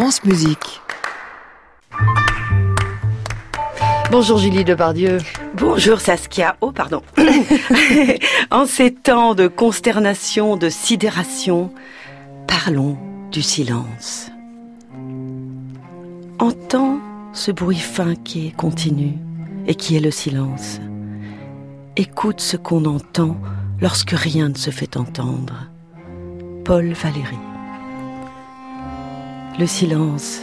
France Musique. Bonjour Julie Depardieu. Bonjour Saskia. Oh, pardon. en ces temps de consternation, de sidération, parlons du silence. Entends ce bruit fin qui est continu et qui est le silence. Écoute ce qu'on entend lorsque rien ne se fait entendre. Paul Valéry. Le silence,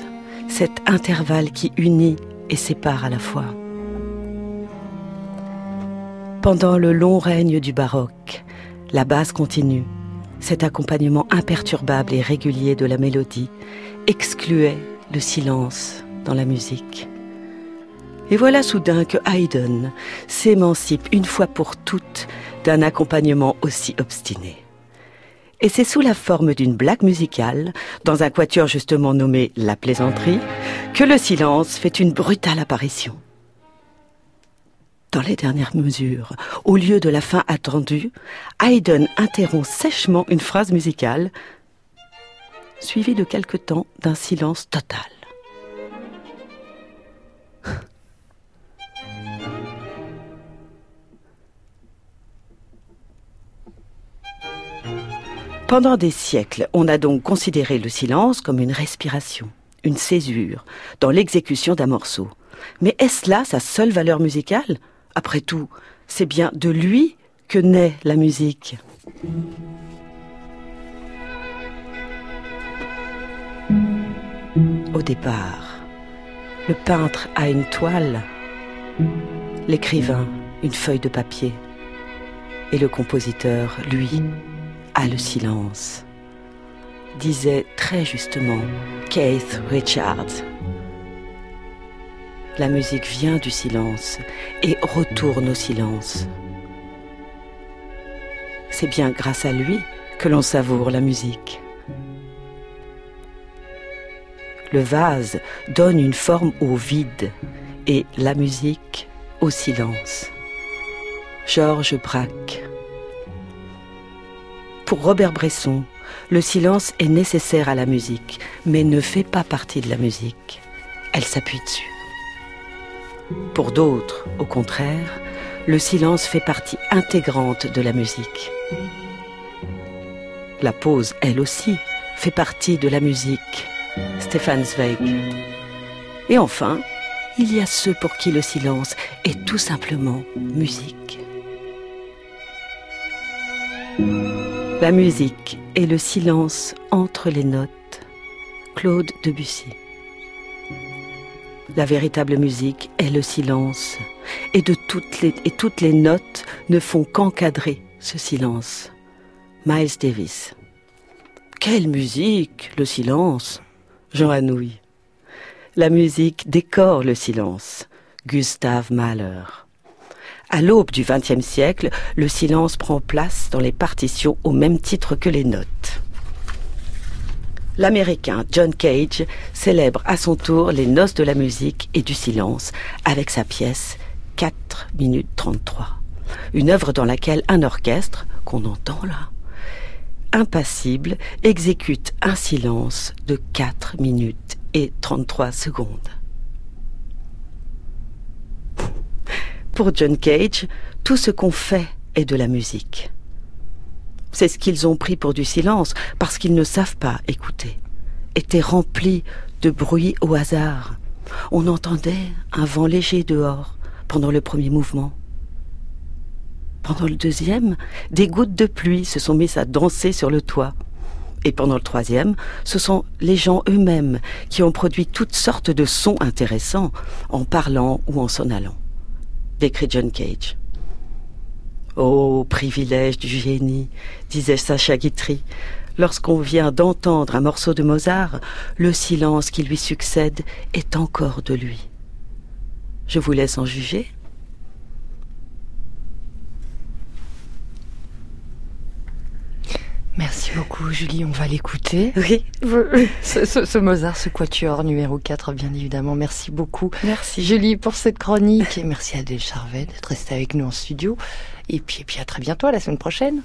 cet intervalle qui unit et sépare à la fois. Pendant le long règne du baroque, la basse continue, cet accompagnement imperturbable et régulier de la mélodie, excluait le silence dans la musique. Et voilà soudain que Haydn s'émancipe une fois pour toutes d'un accompagnement aussi obstiné. Et c'est sous la forme d'une blague musicale, dans un quatuor justement nommé La plaisanterie, que le silence fait une brutale apparition. Dans les dernières mesures, au lieu de la fin attendue, Haydn interrompt sèchement une phrase musicale, suivie de quelque temps d'un silence total. Pendant des siècles, on a donc considéré le silence comme une respiration, une césure, dans l'exécution d'un morceau. Mais est-ce là sa seule valeur musicale? Après tout, c'est bien de lui que naît la musique. Au départ, le peintre a une toile, l'écrivain une feuille de papier, et le compositeur, lui, a le silence, disait très justement Keith Richards. La musique vient du silence et retourne au silence. C'est bien grâce à lui que l'on savoure la musique. Le vase donne une forme au vide et la musique au silence. Georges Braque pour Robert Bresson, le silence est nécessaire à la musique, mais ne fait pas partie de la musique. Elle s'appuie dessus. Pour d'autres, au contraire, le silence fait partie intégrante de la musique. La pause, elle aussi, fait partie de la musique. Stéphane Zweig. Et enfin, il y a ceux pour qui le silence est tout simplement musique. La musique et le silence entre les notes. Claude Debussy. La véritable musique est le silence, et, toutes les notes ne font qu'encadrer ce silence. Miles Davis. Quelle musique, le silence Jean Anouilh. La musique décore le silence. Gustave Mahler. À l'aube du XXe siècle, le silence prend place dans les partitions au même titre que les notes. L'Américain John Cage célèbre à son tour les noces de la musique et du silence avec sa pièce 4 minutes 33. Une œuvre dans laquelle un orchestre, qu'on entend là, impassible, exécute un silence de 4 minutes et 33 secondes. Pour John Cage, tout ce qu'on fait est de la musique. C'est ce qu'ils ont pris pour du silence, parce qu'ils ne savent pas écouter. Était rempli de bruit au hasard. On entendait un vent léger dehors pendant le premier mouvement. Pendant le deuxième, des gouttes de pluie se sont mises à danser sur le toit. Et pendant le troisième, ce sont les gens eux-mêmes qui ont produit toutes sortes de sons intéressants en parlant ou en s'en allant décrit John Cage. Oh, privilège du génie, disait Sacha Guitry. Lorsqu'on vient d'entendre un morceau de Mozart, le silence qui lui succède est encore de lui. Je vous laisse en juger. Julie. On va l'écouter. Oui. Ce, ce, Mozart, ce quatuor numéro 4, bien évidemment. Merci beaucoup. Merci. Julie, pour cette chronique. Et merci à Adèle Charvet d'être restée avec nous en studio. Et puis, et puis à très bientôt, à la semaine prochaine.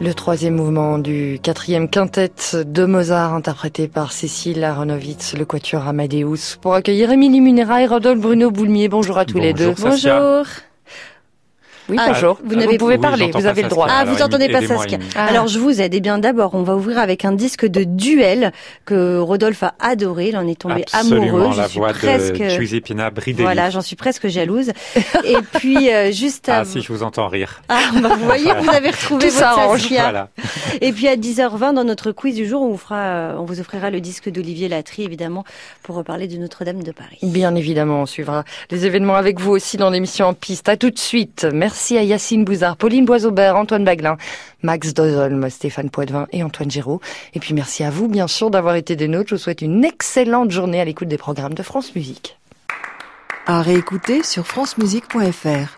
Le troisième mouvement du quatrième quintet de Mozart, interprété par Cécile Aronowitz, le quatuor Amadeus, pour accueillir Émilie Munera et Rodolphe Bruno Boulmier. Bonjour à tous les deux. Bonjour. Oui, ah, bonjour. Vous, vous pouvez parler, vous avez le droit. Ah, vous entendez pas Saskia. Ah. Alors, je vous aide. Eh bien, d'abord, on va ouvrir avec un disque de duel que Rodolphe a adoré. Il en est tombé Absolument, amoureux. La je suis voix presque... de Giuseppina Bridelli. Voilà, j'en suis presque jalouse. Et puis, euh, juste à... Ah, si, je vous entends rire. Ah, bah, vous voyez, vous avez retrouvé Tout votre. Saskia. Voilà. Et puis, à 10h20, dans notre quiz du jour, on vous fera, euh, on vous offrira le disque d'Olivier Latry, évidemment, pour reparler de Notre-Dame de Paris. Bien évidemment, on suivra les événements avec vous aussi dans l'émission En Piste. À tout de suite. Merci à Yacine Bouzard, Pauline Boisaubert, Antoine Baglin, Max Dozolm, Stéphane Poitvin et Antoine Giraud. Et puis merci à vous, bien sûr, d'avoir été des nôtres. Je vous souhaite une excellente journée à l'écoute des programmes de France Musique. À réécouter sur francemusique.fr.